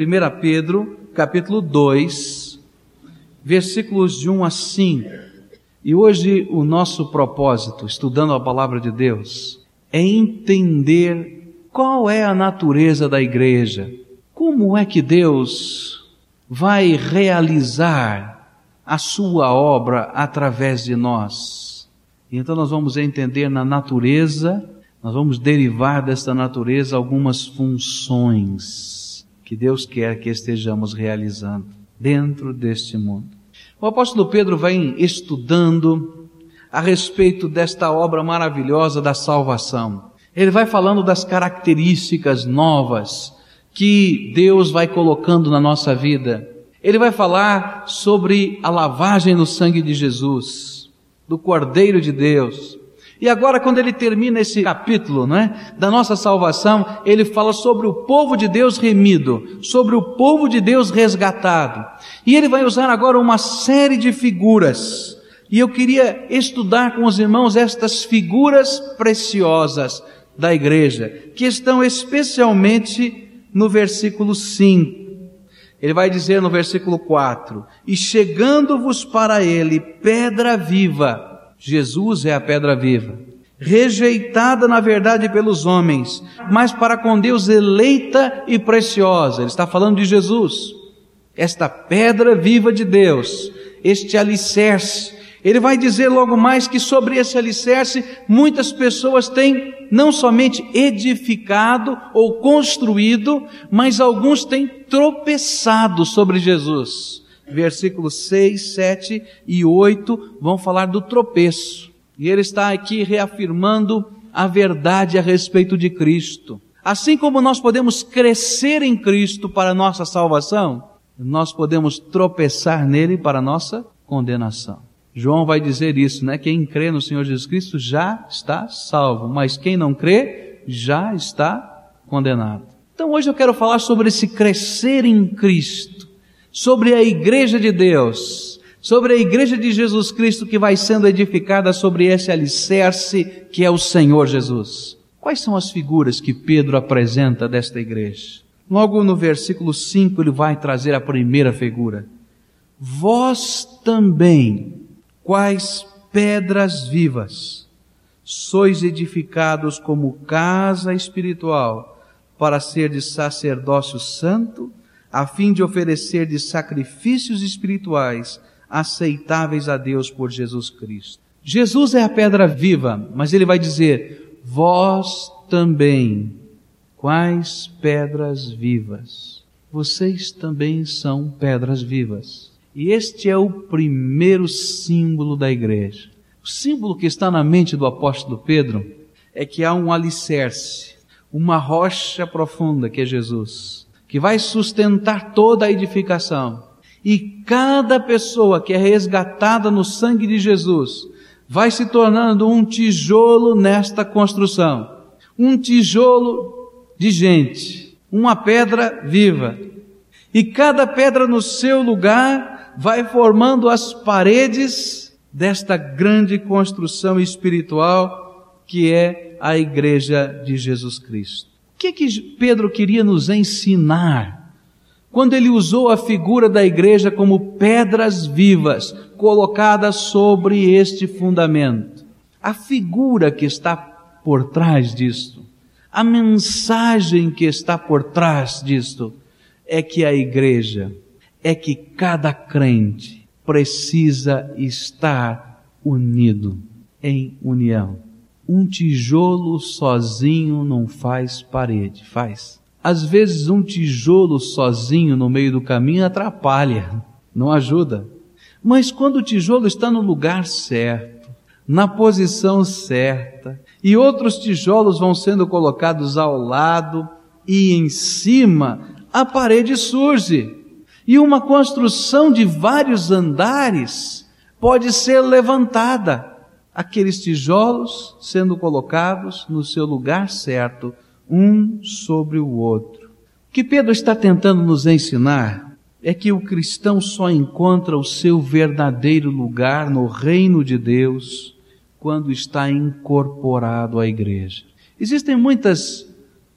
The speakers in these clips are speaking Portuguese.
1 Pedro, capítulo 2, versículos de 1 a 5. E hoje o nosso propósito, estudando a palavra de Deus, é entender qual é a natureza da igreja. Como é que Deus vai realizar a sua obra através de nós? Então nós vamos entender na natureza, nós vamos derivar desta natureza algumas funções que Deus quer que estejamos realizando dentro deste mundo. O apóstolo Pedro vem estudando a respeito desta obra maravilhosa da salvação. Ele vai falando das características novas que Deus vai colocando na nossa vida. Ele vai falar sobre a lavagem no sangue de Jesus, do Cordeiro de Deus, e agora, quando ele termina esse capítulo, né, da nossa salvação, ele fala sobre o povo de Deus remido, sobre o povo de Deus resgatado. E ele vai usar agora uma série de figuras. E eu queria estudar com os irmãos estas figuras preciosas da igreja, que estão especialmente no versículo 5. Ele vai dizer no versículo 4: E chegando-vos para ele pedra viva, Jesus é a pedra viva, rejeitada na verdade pelos homens, mas para com Deus eleita e preciosa. Ele está falando de Jesus, esta pedra viva de Deus, este alicerce. Ele vai dizer logo mais que sobre esse alicerce muitas pessoas têm não somente edificado ou construído, mas alguns têm tropeçado sobre Jesus versículos 6, 7 e 8 vão falar do tropeço. E ele está aqui reafirmando a verdade a respeito de Cristo. Assim como nós podemos crescer em Cristo para nossa salvação, nós podemos tropeçar nele para nossa condenação. João vai dizer isso, né? Quem crê no Senhor Jesus Cristo já está salvo, mas quem não crê já está condenado. Então hoje eu quero falar sobre esse crescer em Cristo sobre a igreja de Deus, sobre a igreja de Jesus Cristo que vai sendo edificada sobre esse alicerce que é o Senhor Jesus. Quais são as figuras que Pedro apresenta desta igreja? Logo no versículo 5 ele vai trazer a primeira figura. Vós também, quais pedras vivas, sois edificados como casa espiritual para ser de sacerdócio santo a fim de oferecer de sacrifícios espirituais aceitáveis a Deus por Jesus Cristo. Jesus é a pedra viva, mas ele vai dizer: vós também, quais pedras vivas? Vocês também são pedras vivas. E este é o primeiro símbolo da igreja. O símbolo que está na mente do apóstolo Pedro é que há um alicerce, uma rocha profunda que é Jesus que vai sustentar toda a edificação. E cada pessoa que é resgatada no sangue de Jesus vai se tornando um tijolo nesta construção. Um tijolo de gente, uma pedra viva. E cada pedra no seu lugar vai formando as paredes desta grande construção espiritual que é a igreja de Jesus Cristo que, que Pedro queria nos ensinar quando ele usou a figura da igreja como pedras vivas colocadas sobre este fundamento? A figura que está por trás disto, a mensagem que está por trás disto, é que a igreja, é que cada crente precisa estar unido em união. Um tijolo sozinho não faz parede, faz. Às vezes um tijolo sozinho no meio do caminho atrapalha, não ajuda. Mas quando o tijolo está no lugar certo, na posição certa, e outros tijolos vão sendo colocados ao lado e em cima, a parede surge. E uma construção de vários andares pode ser levantada aqueles tijolos sendo colocados no seu lugar certo, um sobre o outro. O que Pedro está tentando nos ensinar é que o cristão só encontra o seu verdadeiro lugar no reino de Deus quando está incorporado à igreja. Existem muitas,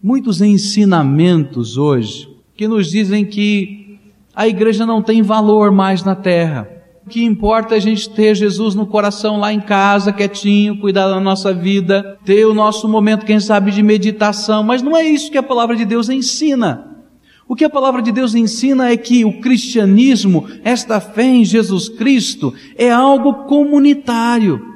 muitos ensinamentos hoje que nos dizem que a igreja não tem valor mais na terra. Que importa é a gente ter Jesus no coração lá em casa, quietinho, cuidar da nossa vida, ter o nosso momento, quem sabe, de meditação, mas não é isso que a palavra de Deus ensina. O que a palavra de Deus ensina é que o cristianismo, esta fé em Jesus Cristo, é algo comunitário.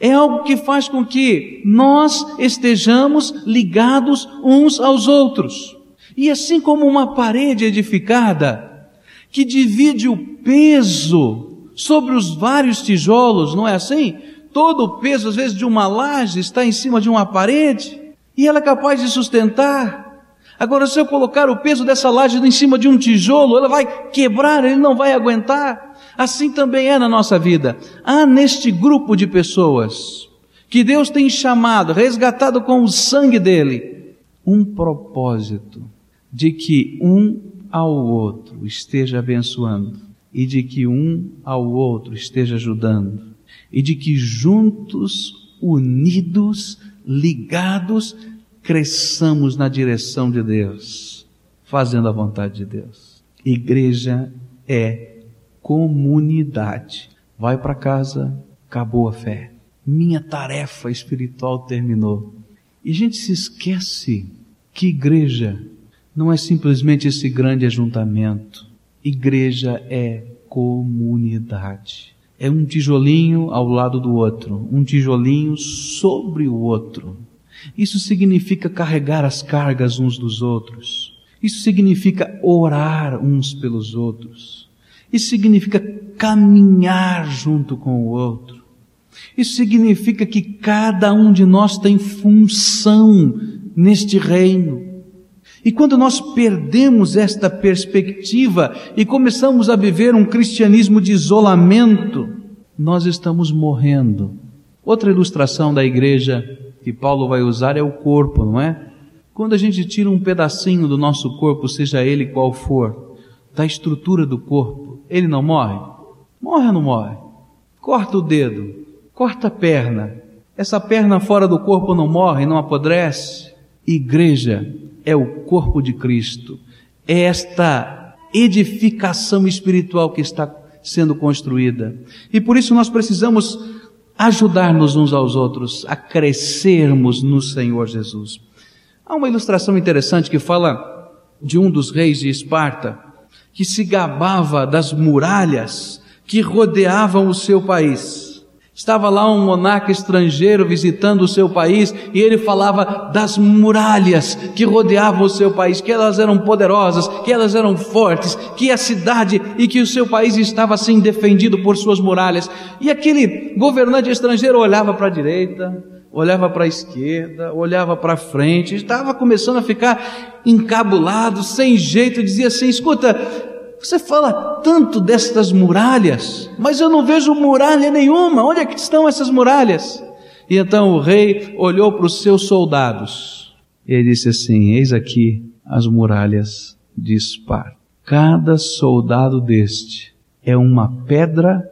É algo que faz com que nós estejamos ligados uns aos outros. E assim como uma parede edificada, que divide o peso sobre os vários tijolos, não é assim? Todo o peso, às vezes, de uma laje está em cima de uma parede e ela é capaz de sustentar. Agora, se eu colocar o peso dessa laje em cima de um tijolo, ela vai quebrar, ele não vai aguentar. Assim também é na nossa vida. Há neste grupo de pessoas que Deus tem chamado, resgatado com o sangue dele, um propósito de que um ao outro esteja abençoando e de que um ao outro esteja ajudando, e de que juntos, unidos, ligados, cresçamos na direção de Deus, fazendo a vontade de Deus. Igreja é comunidade. Vai para casa, acabou a fé. Minha tarefa espiritual terminou. E a gente se esquece que igreja não é simplesmente esse grande ajuntamento Igreja é comunidade. É um tijolinho ao lado do outro, um tijolinho sobre o outro. Isso significa carregar as cargas uns dos outros. Isso significa orar uns pelos outros. Isso significa caminhar junto com o outro. Isso significa que cada um de nós tem função neste reino. E quando nós perdemos esta perspectiva e começamos a viver um cristianismo de isolamento, nós estamos morrendo. Outra ilustração da igreja que Paulo vai usar é o corpo, não é? Quando a gente tira um pedacinho do nosso corpo, seja ele qual for, da estrutura do corpo, ele não morre? Morre ou não morre? Corta o dedo, corta a perna. Essa perna fora do corpo não morre, não apodrece? Igreja é o corpo de Cristo, é esta edificação espiritual que está sendo construída. E por isso nós precisamos ajudar-nos uns aos outros a crescermos no Senhor Jesus. Há uma ilustração interessante que fala de um dos reis de Esparta que se gabava das muralhas que rodeavam o seu país. Estava lá um monarca estrangeiro visitando o seu país e ele falava das muralhas que rodeavam o seu país, que elas eram poderosas, que elas eram fortes, que a cidade e que o seu país estava assim defendido por suas muralhas. E aquele governante estrangeiro olhava para a direita, olhava para a esquerda, olhava para frente, estava começando a ficar encabulado, sem jeito, dizia assim: escuta, você fala tanto destas muralhas, mas eu não vejo muralha nenhuma. Onde é que estão essas muralhas? E então o rei olhou para os seus soldados e disse assim: Eis aqui as muralhas de Esparta. Cada soldado deste é uma pedra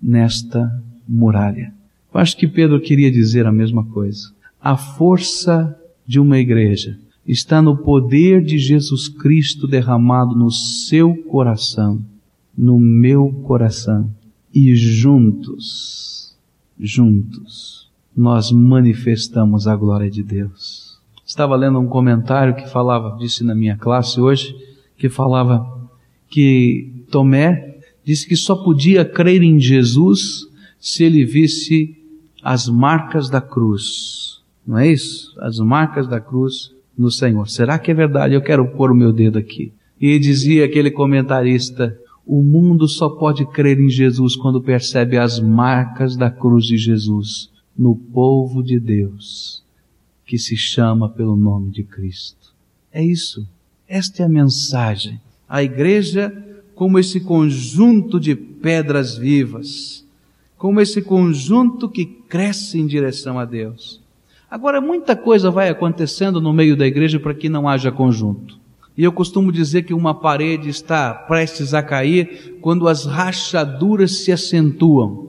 nesta muralha. Eu acho que Pedro queria dizer a mesma coisa. A força de uma igreja está no poder de Jesus Cristo derramado no seu coração, no meu coração. E juntos, juntos, nós manifestamos a glória de Deus. Estava lendo um comentário que falava, disse na minha classe hoje, que falava que Tomé disse que só podia crer em Jesus se ele visse as marcas da cruz. Não é isso? As marcas da cruz no Senhor. Será que é verdade? Eu quero pôr o meu dedo aqui. E dizia aquele comentarista: o mundo só pode crer em Jesus quando percebe as marcas da cruz de Jesus no povo de Deus, que se chama pelo nome de Cristo. É isso. Esta é a mensagem. A igreja, como esse conjunto de pedras vivas, como esse conjunto que cresce em direção a Deus. Agora, muita coisa vai acontecendo no meio da igreja para que não haja conjunto. E eu costumo dizer que uma parede está prestes a cair quando as rachaduras se acentuam.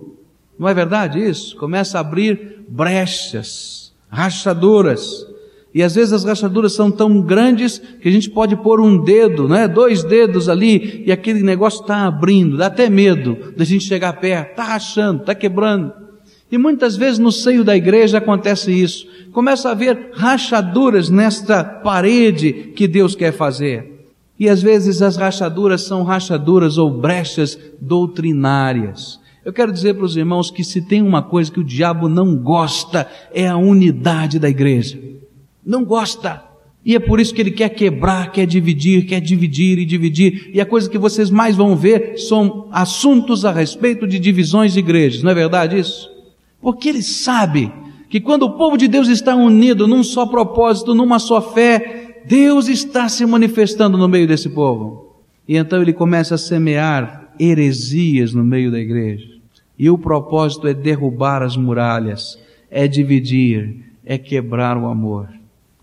Não é verdade isso? Começa a abrir brechas, rachaduras. E às vezes as rachaduras são tão grandes que a gente pode pôr um dedo, né, dois dedos ali, e aquele negócio está abrindo, dá até medo da gente chegar perto, está rachando, está quebrando. E muitas vezes no seio da igreja acontece isso. Começa a haver rachaduras nesta parede que Deus quer fazer. E às vezes as rachaduras são rachaduras ou brechas doutrinárias. Eu quero dizer para os irmãos que se tem uma coisa que o diabo não gosta é a unidade da igreja. Não gosta. E é por isso que ele quer quebrar, quer dividir, quer dividir e dividir. E a coisa que vocês mais vão ver são assuntos a respeito de divisões de igrejas. Não é verdade isso? Porque ele sabe que quando o povo de Deus está unido num só propósito, numa só fé, Deus está se manifestando no meio desse povo. E então ele começa a semear heresias no meio da igreja. E o propósito é derrubar as muralhas, é dividir, é quebrar o amor.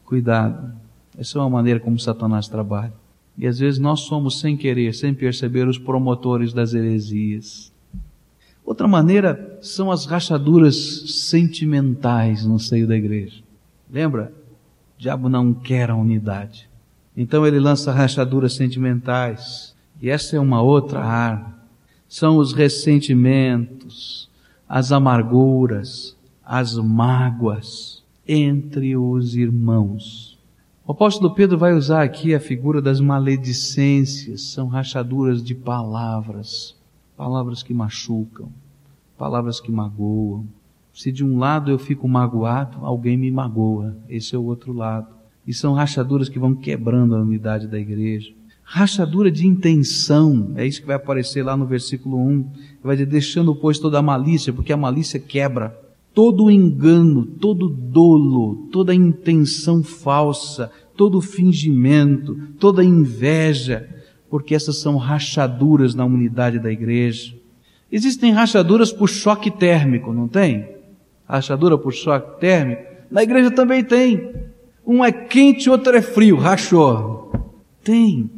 Cuidado. Essa é uma maneira como Satanás trabalha. E às vezes nós somos, sem querer, sem perceber, os promotores das heresias. Outra maneira são as rachaduras sentimentais no seio da igreja. Lembra? O diabo não quer a unidade. Então ele lança rachaduras sentimentais. E essa é uma outra arma. São os ressentimentos, as amarguras, as mágoas entre os irmãos. O apóstolo Pedro vai usar aqui a figura das maledicências, são rachaduras de palavras palavras que machucam, palavras que magoam. Se de um lado eu fico magoado, alguém me magoa. Esse é o outro lado. E são rachaduras que vão quebrando a unidade da igreja. Rachadura de intenção, é isso que vai aparecer lá no versículo 1. Vai dizer, deixando, pois, toda a malícia, porque a malícia quebra. Todo engano, todo dolo, toda intenção falsa, todo fingimento, toda inveja, porque essas são rachaduras na unidade da igreja. Existem rachaduras por choque térmico, não tem? Rachadura por choque térmico? Na igreja também tem. Um é quente, outro é frio, rachou. Tem.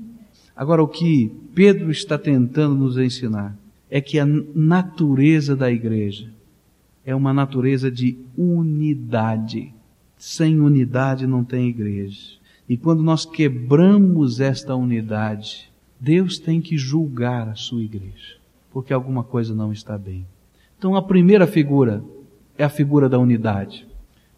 Agora, o que Pedro está tentando nos ensinar é que a natureza da igreja é uma natureza de unidade. Sem unidade não tem igreja. E quando nós quebramos esta unidade, Deus tem que julgar a sua igreja, porque alguma coisa não está bem. Então a primeira figura é a figura da unidade.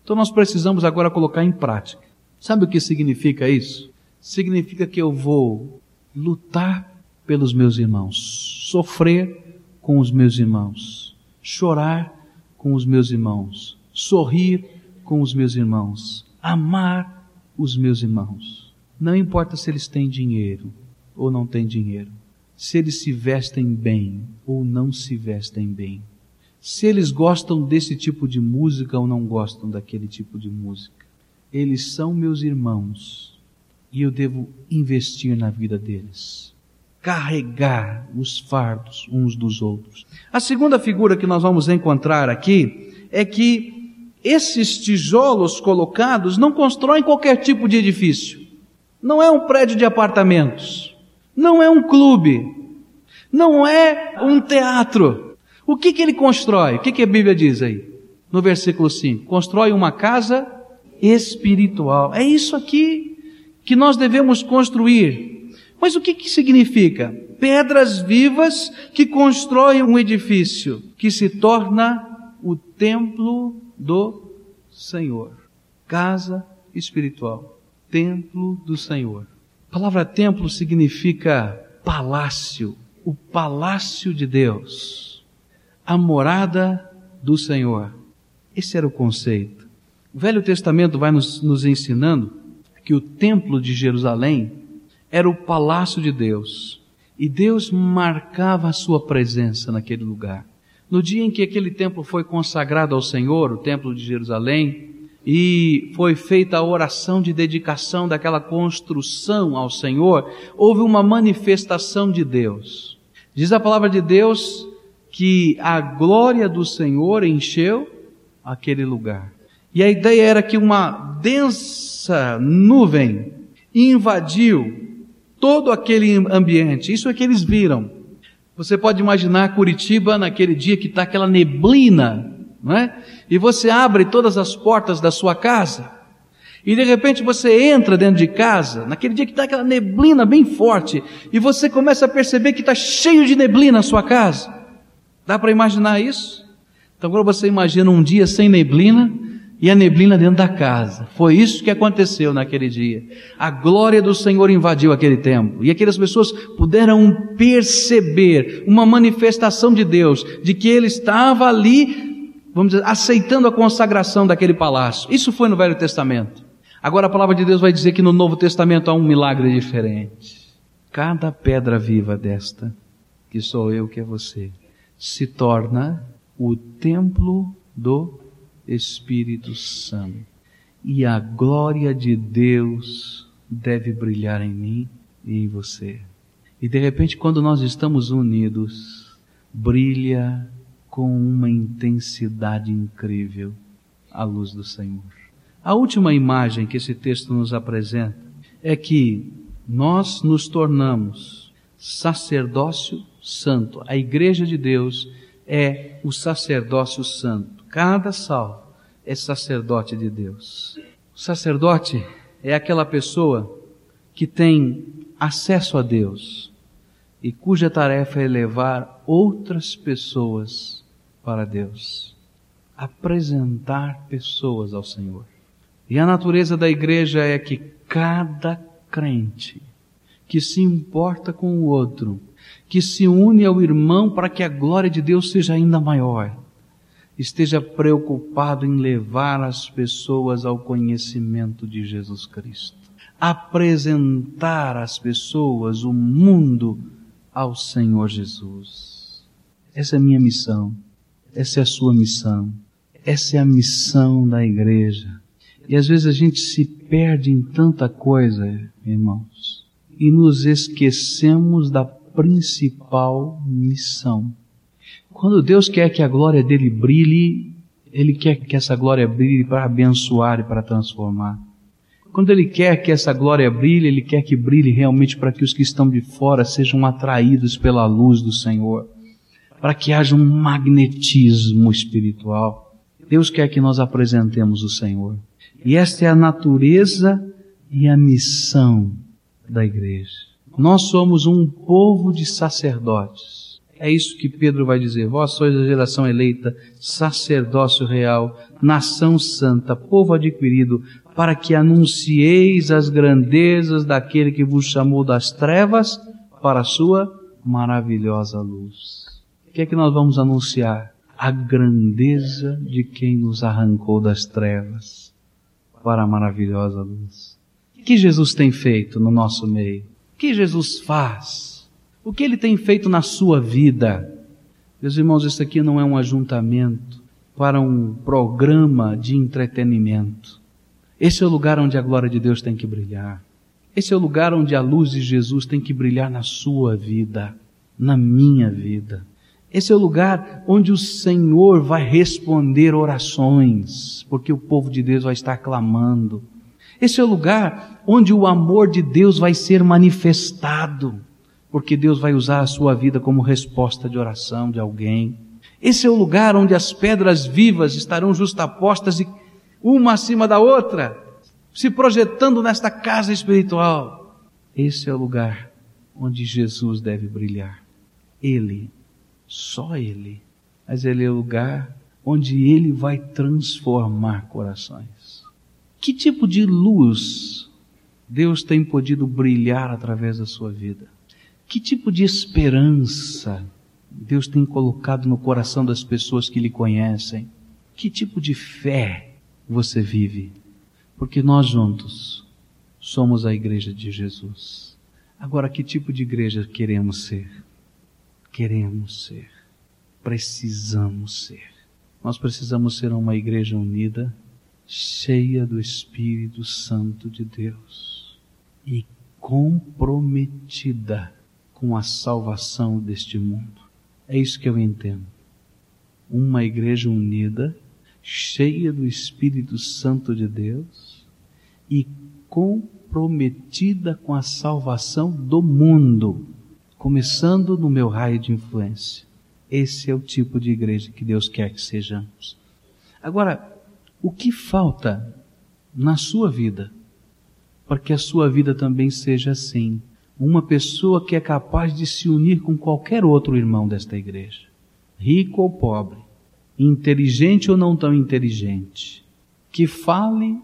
Então nós precisamos agora colocar em prática. Sabe o que significa isso? Significa que eu vou lutar pelos meus irmãos, sofrer com os meus irmãos, chorar com os meus irmãos, sorrir com os meus irmãos, amar os meus irmãos. Não importa se eles têm dinheiro, ou não têm dinheiro, se eles se vestem bem ou não se vestem bem, se eles gostam desse tipo de música ou não gostam daquele tipo de música. Eles são meus irmãos e eu devo investir na vida deles. Carregar os fardos uns dos outros. A segunda figura que nós vamos encontrar aqui é que esses tijolos colocados não constroem qualquer tipo de edifício. Não é um prédio de apartamentos. Não é um clube. Não é um teatro. O que, que ele constrói? O que, que a Bíblia diz aí? No versículo 5: Constrói uma casa espiritual. É isso aqui que nós devemos construir. Mas o que, que significa? Pedras vivas que constroem um edifício que se torna o templo do Senhor. Casa espiritual. Templo do Senhor. A palavra templo significa palácio, o palácio de Deus, a morada do Senhor. Esse era o conceito. O Velho Testamento vai nos, nos ensinando que o templo de Jerusalém era o palácio de Deus e Deus marcava a sua presença naquele lugar. No dia em que aquele templo foi consagrado ao Senhor, o templo de Jerusalém, e foi feita a oração de dedicação daquela construção ao Senhor, houve uma manifestação de Deus. Diz a palavra de Deus que a glória do Senhor encheu aquele lugar. E a ideia era que uma densa nuvem invadiu todo aquele ambiente. Isso é que eles viram. Você pode imaginar Curitiba naquele dia que está aquela neblina não é? E você abre todas as portas da sua casa E de repente você entra dentro de casa, naquele dia que está aquela neblina bem forte, e você começa a perceber que está cheio de neblina na sua casa. Dá para imaginar isso? Então agora você imagina um dia sem neblina e a neblina dentro da casa. Foi isso que aconteceu naquele dia. A glória do Senhor invadiu aquele templo e aquelas pessoas puderam perceber uma manifestação de Deus, de que Ele estava ali, vamos dizer, aceitando a consagração daquele palácio. Isso foi no Velho Testamento. Agora a palavra de Deus vai dizer que no Novo Testamento há um milagre diferente. Cada pedra viva desta, que sou eu, que é você, se torna o templo do Espírito Santo. E a glória de Deus deve brilhar em mim e em você. E de repente, quando nós estamos unidos, brilha com uma intensidade incrível a luz do Senhor. A última imagem que esse texto nos apresenta é que nós nos tornamos sacerdócio santo. A igreja de Deus é o sacerdócio santo. Cada salvo é sacerdote de Deus. O sacerdote é aquela pessoa que tem acesso a Deus e cuja tarefa é levar outras pessoas para Deus, apresentar pessoas ao Senhor. E a natureza da igreja é que cada crente que se importa com o outro, que se une ao irmão para que a glória de Deus seja ainda maior, esteja preocupado em levar as pessoas ao conhecimento de Jesus Cristo, apresentar às pessoas o mundo ao Senhor Jesus. Essa é a minha missão, essa é a sua missão, essa é a missão da igreja. E às vezes a gente se perde em tanta coisa, irmãos, e nos esquecemos da principal missão. Quando Deus quer que a glória dele brilhe, Ele quer que essa glória brilhe para abençoar e para transformar. Quando Ele quer que essa glória brilhe, Ele quer que brilhe realmente para que os que estão de fora sejam atraídos pela luz do Senhor, para que haja um magnetismo espiritual. Deus quer que nós apresentemos o Senhor. E esta é a natureza e a missão da igreja. Nós somos um povo de sacerdotes. É isso que Pedro vai dizer. Vós sois a geração eleita, sacerdócio real, nação santa, povo adquirido, para que anuncieis as grandezas daquele que vos chamou das trevas para a sua maravilhosa luz. O que é que nós vamos anunciar? A grandeza de quem nos arrancou das trevas para a maravilhosa luz. O que Jesus tem feito no nosso meio? O que Jesus faz? O que ele tem feito na sua vida? Meus irmãos, isso aqui não é um ajuntamento para um programa de entretenimento. Esse é o lugar onde a glória de Deus tem que brilhar. Esse é o lugar onde a luz de Jesus tem que brilhar na sua vida, na minha vida. Esse é o lugar onde o Senhor vai responder orações, porque o povo de Deus vai estar clamando. Esse é o lugar onde o amor de Deus vai ser manifestado, porque Deus vai usar a sua vida como resposta de oração de alguém. Esse é o lugar onde as pedras vivas estarão justapostas e uma acima da outra, se projetando nesta casa espiritual. Esse é o lugar onde Jesus deve brilhar. Ele só Ele. Mas Ele é o lugar onde Ele vai transformar corações. Que tipo de luz Deus tem podido brilhar através da sua vida? Que tipo de esperança Deus tem colocado no coração das pessoas que lhe conhecem? Que tipo de fé você vive? Porque nós juntos somos a igreja de Jesus. Agora, que tipo de igreja queremos ser? Queremos ser, precisamos ser. Nós precisamos ser uma igreja unida, cheia do Espírito Santo de Deus e comprometida com a salvação deste mundo. É isso que eu entendo. Uma igreja unida, cheia do Espírito Santo de Deus e comprometida com a salvação do mundo começando no meu raio de influência. Esse é o tipo de igreja que Deus quer que sejamos. Agora, o que falta na sua vida, para que a sua vida também seja assim. Uma pessoa que é capaz de se unir com qualquer outro irmão desta igreja, rico ou pobre, inteligente ou não tão inteligente, que fale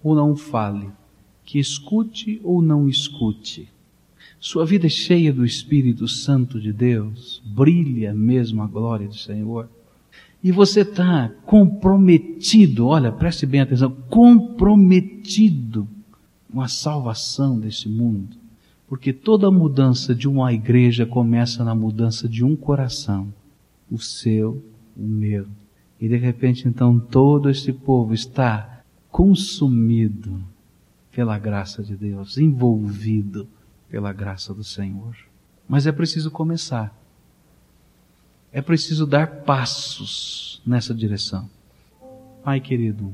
ou não fale, que escute ou não escute. Sua vida é cheia do Espírito Santo de Deus, brilha mesmo a glória do Senhor. E você está comprometido, olha, preste bem atenção, comprometido com a salvação desse mundo. Porque toda mudança de uma igreja começa na mudança de um coração, o seu, o meu. E de repente então todo esse povo está consumido pela graça de Deus, envolvido pela graça do Senhor. Mas é preciso começar. É preciso dar passos nessa direção. Pai querido,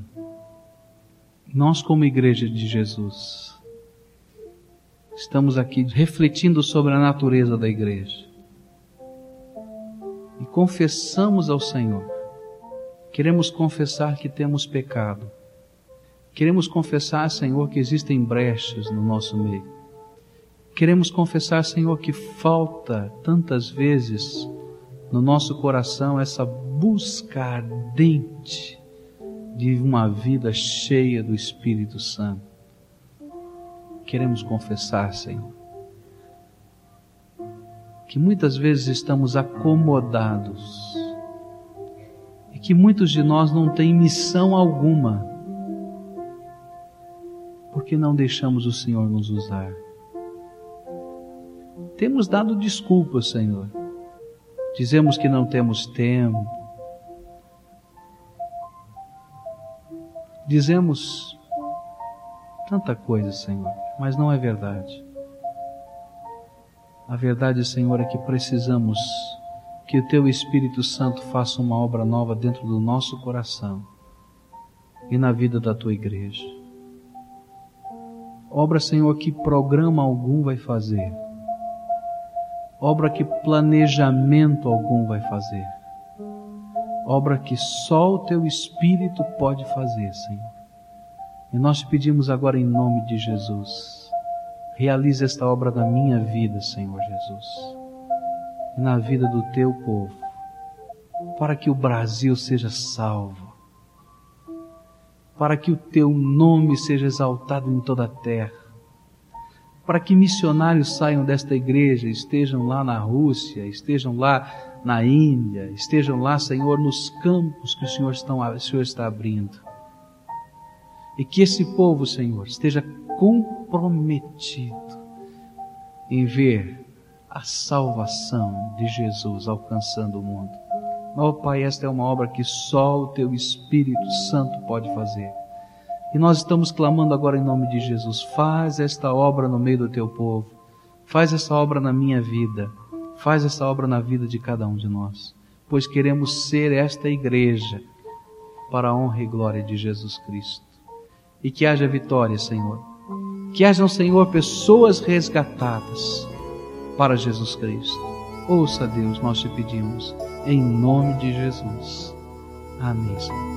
nós, como Igreja de Jesus, estamos aqui refletindo sobre a natureza da igreja e confessamos ao Senhor. Queremos confessar que temos pecado. Queremos confessar, Senhor, que existem brechas no nosso meio. Queremos confessar, Senhor, que falta tantas vezes no nosso coração essa busca ardente de uma vida cheia do Espírito Santo. Queremos confessar, Senhor, que muitas vezes estamos acomodados e que muitos de nós não têm missão alguma, porque não deixamos o Senhor nos usar. Temos dado desculpas, Senhor Dizemos que não temos tempo. Dizemos tanta coisa, Senhor, mas não é verdade. A verdade, Senhor, é que precisamos que o Teu Espírito Santo faça uma obra nova dentro do nosso coração e na vida da Tua igreja. Obra, Senhor, que programa algum vai fazer obra que planejamento algum vai fazer, obra que só o teu Espírito pode fazer, Senhor. E nós te pedimos agora em nome de Jesus, realize esta obra na minha vida, Senhor Jesus, e na vida do teu povo, para que o Brasil seja salvo, para que o teu nome seja exaltado em toda a terra para que missionários saiam desta igreja, estejam lá na Rússia, estejam lá na Índia, estejam lá, Senhor, nos campos que o Senhor, o Senhor está abrindo. E que esse povo, Senhor, esteja comprometido em ver a salvação de Jesus alcançando o mundo. Ó Pai, esta é uma obra que só o Teu Espírito Santo pode fazer. E nós estamos clamando agora em nome de Jesus: faz esta obra no meio do teu povo, faz essa obra na minha vida, faz essa obra na vida de cada um de nós, pois queremos ser esta igreja para a honra e glória de Jesus Cristo. E que haja vitória, Senhor. Que hajam, Senhor, pessoas resgatadas para Jesus Cristo. Ouça, Deus, nós te pedimos, em nome de Jesus. Amém, Senhor.